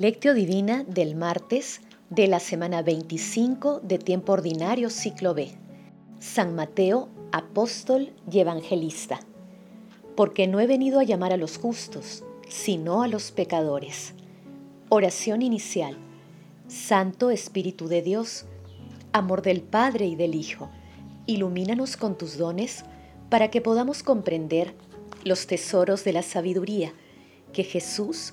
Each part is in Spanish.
Lectio Divina del martes de la semana 25 de tiempo ordinario ciclo B. San Mateo, apóstol y evangelista. Porque no he venido a llamar a los justos, sino a los pecadores. Oración inicial. Santo Espíritu de Dios, amor del Padre y del Hijo, ilumínanos con tus dones para que podamos comprender los tesoros de la sabiduría que Jesús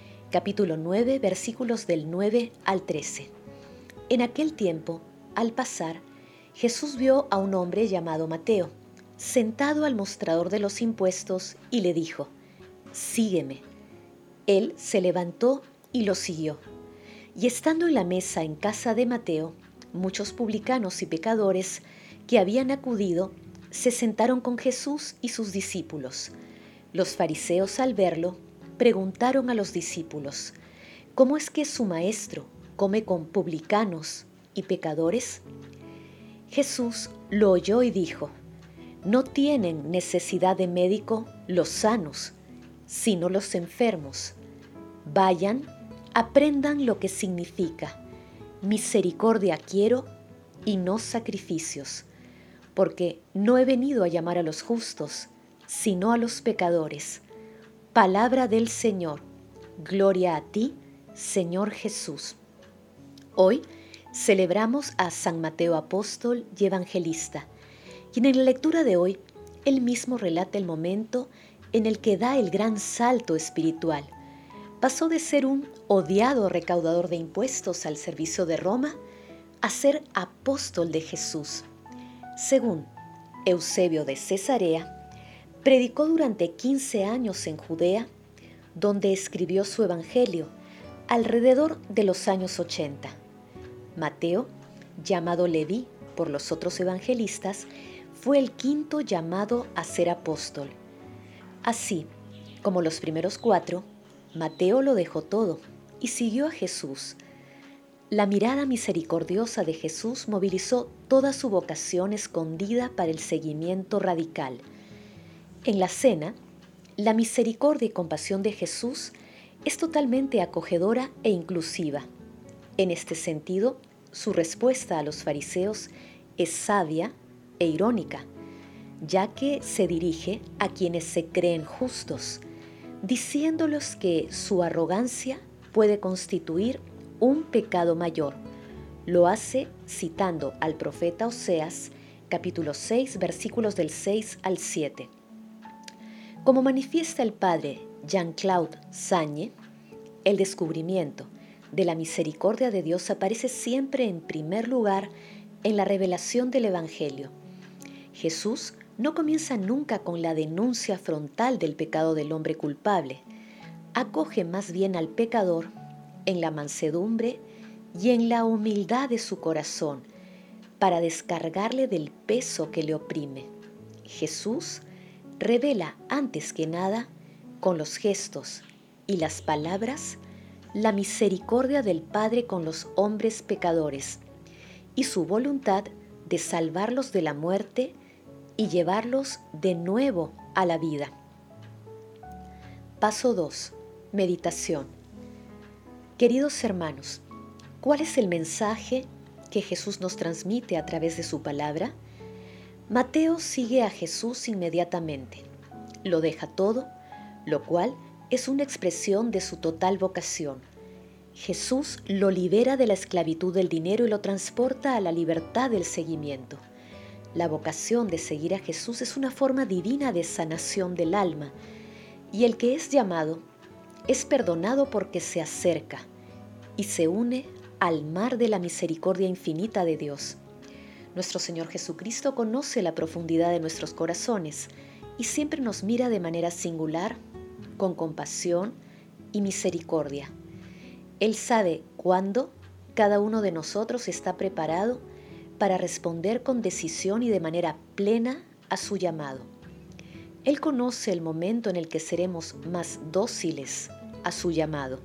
capítulo 9, versículos del 9 al 13. En aquel tiempo, al pasar, Jesús vio a un hombre llamado Mateo, sentado al mostrador de los impuestos, y le dijo, Sígueme. Él se levantó y lo siguió. Y estando en la mesa en casa de Mateo, muchos publicanos y pecadores que habían acudido se sentaron con Jesús y sus discípulos. Los fariseos al verlo preguntaron a los discípulos, ¿cómo es que su maestro come con publicanos y pecadores? Jesús lo oyó y dijo, no tienen necesidad de médico los sanos, sino los enfermos. Vayan, aprendan lo que significa. Misericordia quiero y no sacrificios, porque no he venido a llamar a los justos, sino a los pecadores. Palabra del Señor. Gloria a ti, Señor Jesús. Hoy celebramos a San Mateo Apóstol y Evangelista, y en la lectura de hoy él mismo relata el momento en el que da el gran salto espiritual. Pasó de ser un odiado recaudador de impuestos al servicio de Roma a ser apóstol de Jesús. Según Eusebio de Cesarea, Predicó durante 15 años en Judea, donde escribió su Evangelio, alrededor de los años 80. Mateo, llamado Leví por los otros evangelistas, fue el quinto llamado a ser apóstol. Así como los primeros cuatro, Mateo lo dejó todo y siguió a Jesús. La mirada misericordiosa de Jesús movilizó toda su vocación escondida para el seguimiento radical. En la cena, la misericordia y compasión de Jesús es totalmente acogedora e inclusiva. En este sentido, su respuesta a los fariseos es sabia e irónica, ya que se dirige a quienes se creen justos, diciéndolos que su arrogancia puede constituir un pecado mayor. Lo hace citando al profeta Oseas, capítulo 6, versículos del 6 al 7. Como manifiesta el padre Jean-Claude Sagne, el descubrimiento de la misericordia de Dios aparece siempre en primer lugar en la revelación del Evangelio. Jesús no comienza nunca con la denuncia frontal del pecado del hombre culpable, acoge más bien al pecador en la mansedumbre y en la humildad de su corazón para descargarle del peso que le oprime. Jesús revela antes que nada, con los gestos y las palabras, la misericordia del Padre con los hombres pecadores y su voluntad de salvarlos de la muerte y llevarlos de nuevo a la vida. Paso 2. Meditación. Queridos hermanos, ¿cuál es el mensaje que Jesús nos transmite a través de su palabra? Mateo sigue a Jesús inmediatamente. Lo deja todo, lo cual es una expresión de su total vocación. Jesús lo libera de la esclavitud del dinero y lo transporta a la libertad del seguimiento. La vocación de seguir a Jesús es una forma divina de sanación del alma, y el que es llamado es perdonado porque se acerca y se une al mar de la misericordia infinita de Dios. Nuestro Señor Jesucristo conoce la profundidad de nuestros corazones y siempre nos mira de manera singular, con compasión y misericordia. Él sabe cuándo cada uno de nosotros está preparado para responder con decisión y de manera plena a su llamado. Él conoce el momento en el que seremos más dóciles a su llamado.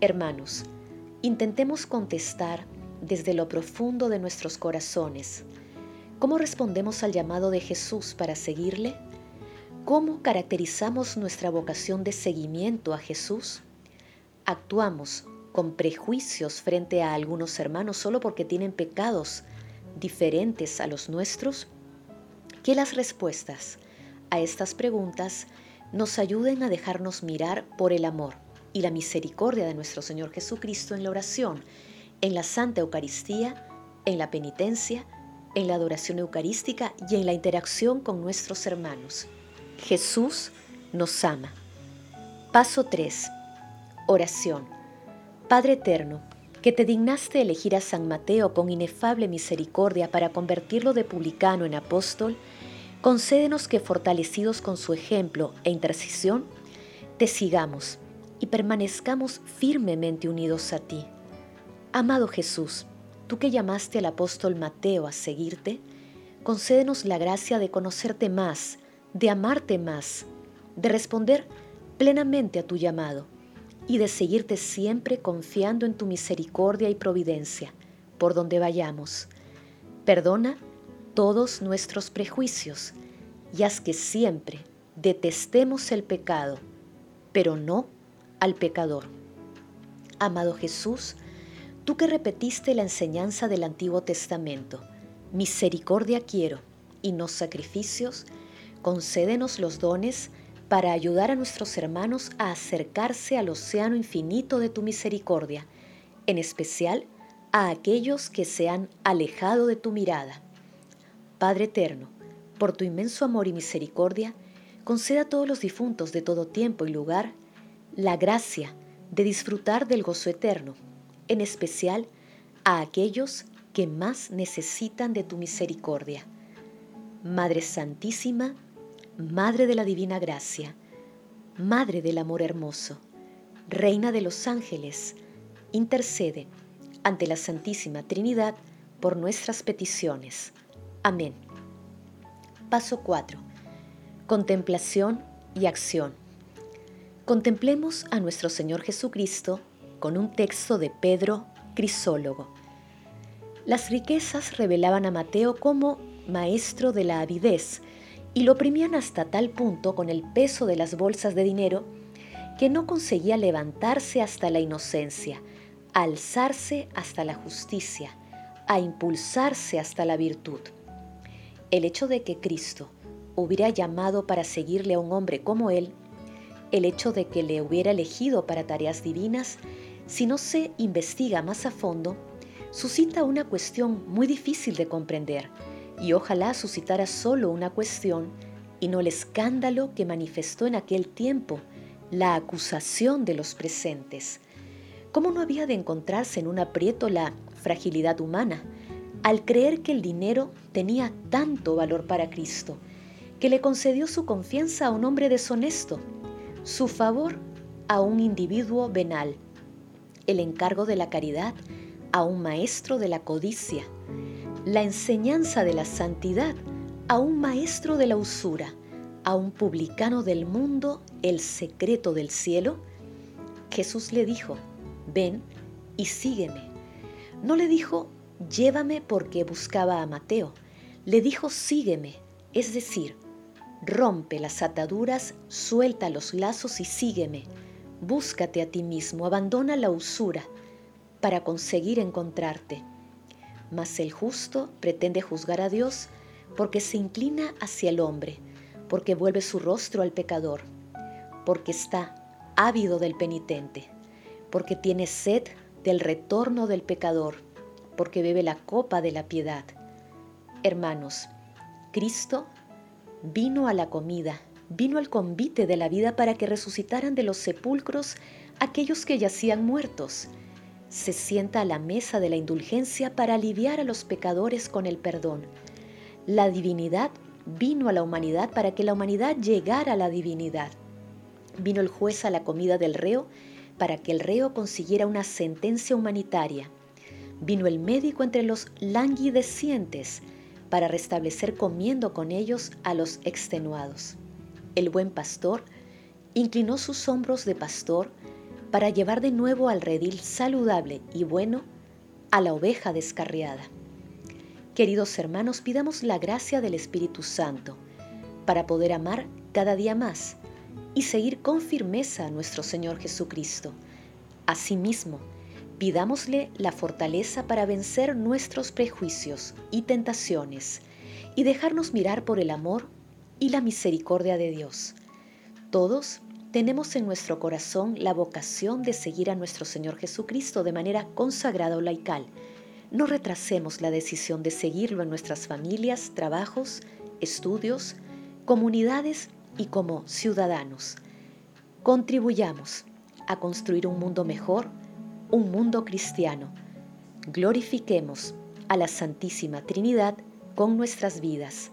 Hermanos, intentemos contestar desde lo profundo de nuestros corazones. ¿Cómo respondemos al llamado de Jesús para seguirle? ¿Cómo caracterizamos nuestra vocación de seguimiento a Jesús? ¿Actuamos con prejuicios frente a algunos hermanos solo porque tienen pecados diferentes a los nuestros? Que las respuestas a estas preguntas nos ayuden a dejarnos mirar por el amor y la misericordia de nuestro Señor Jesucristo en la oración, en la Santa Eucaristía, en la penitencia, en la adoración eucarística y en la interacción con nuestros hermanos. Jesús nos ama. Paso 3. Oración. Padre Eterno, que te dignaste elegir a San Mateo con inefable misericordia para convertirlo de publicano en apóstol, concédenos que fortalecidos con su ejemplo e intercesión, te sigamos y permanezcamos firmemente unidos a ti. Amado Jesús, tú que llamaste al apóstol Mateo a seguirte, concédenos la gracia de conocerte más, de amarte más, de responder plenamente a tu llamado y de seguirte siempre confiando en tu misericordia y providencia por donde vayamos. Perdona todos nuestros prejuicios y haz que siempre detestemos el pecado, pero no al pecador. Amado Jesús, tú que repetiste la enseñanza del Antiguo Testamento, misericordia quiero y no sacrificios, concédenos los dones para ayudar a nuestros hermanos a acercarse al océano infinito de tu misericordia, en especial a aquellos que se han alejado de tu mirada. Padre eterno, por tu inmenso amor y misericordia, conceda a todos los difuntos de todo tiempo y lugar la gracia de disfrutar del gozo eterno, en especial a aquellos que más necesitan de tu misericordia. Madre Santísima, Madre de la Divina Gracia, Madre del Amor Hermoso, Reina de los Ángeles, intercede ante la Santísima Trinidad por nuestras peticiones. Amén. Paso 4. Contemplación y acción. Contemplemos a nuestro Señor Jesucristo con un texto de Pedro Crisólogo. Las riquezas revelaban a Mateo como maestro de la avidez y lo oprimían hasta tal punto con el peso de las bolsas de dinero que no conseguía levantarse hasta la inocencia, alzarse hasta la justicia, a impulsarse hasta la virtud. El hecho de que Cristo hubiera llamado para seguirle a un hombre como él, el hecho de que le hubiera elegido para tareas divinas, si no se investiga más a fondo, suscita una cuestión muy difícil de comprender y ojalá suscitara solo una cuestión y no el escándalo que manifestó en aquel tiempo la acusación de los presentes. ¿Cómo no había de encontrarse en un aprieto la fragilidad humana al creer que el dinero tenía tanto valor para Cristo, que le concedió su confianza a un hombre deshonesto, su favor a un individuo venal, el encargo de la caridad a un maestro de la codicia, la enseñanza de la santidad a un maestro de la usura, a un publicano del mundo el secreto del cielo? Jesús le dijo, ven y sígueme. No le dijo, llévame porque buscaba a Mateo. Le dijo, sígueme, es decir, rompe las ataduras, suelta los lazos y sígueme. Búscate a ti mismo, abandona la usura para conseguir encontrarte mas el justo pretende juzgar a Dios porque se inclina hacia el hombre, porque vuelve su rostro al pecador, porque está ávido del penitente, porque tiene sed del retorno del pecador, porque bebe la copa de la piedad. Hermanos, Cristo vino a la comida, vino al convite de la vida para que resucitaran de los sepulcros aquellos que yacían muertos, se sienta a la mesa de la indulgencia para aliviar a los pecadores con el perdón. La divinidad vino a la humanidad para que la humanidad llegara a la divinidad. Vino el juez a la comida del reo para que el reo consiguiera una sentencia humanitaria. Vino el médico entre los languidecientes para restablecer comiendo con ellos a los extenuados. El buen pastor inclinó sus hombros de pastor para llevar de nuevo al redil saludable y bueno a la oveja descarriada. Queridos hermanos, pidamos la gracia del Espíritu Santo para poder amar cada día más y seguir con firmeza a nuestro Señor Jesucristo. Asimismo, pidámosle la fortaleza para vencer nuestros prejuicios y tentaciones y dejarnos mirar por el amor y la misericordia de Dios. Todos tenemos en nuestro corazón la vocación de seguir a nuestro Señor Jesucristo de manera consagrada o laical no retrasemos la decisión de seguirlo en nuestras familias, trabajos, estudios, comunidades y como ciudadanos. Contribuyamos a construir un mundo mejor, un mundo cristiano. Glorifiquemos a la Santísima Trinidad con nuestras vidas.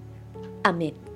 Amén.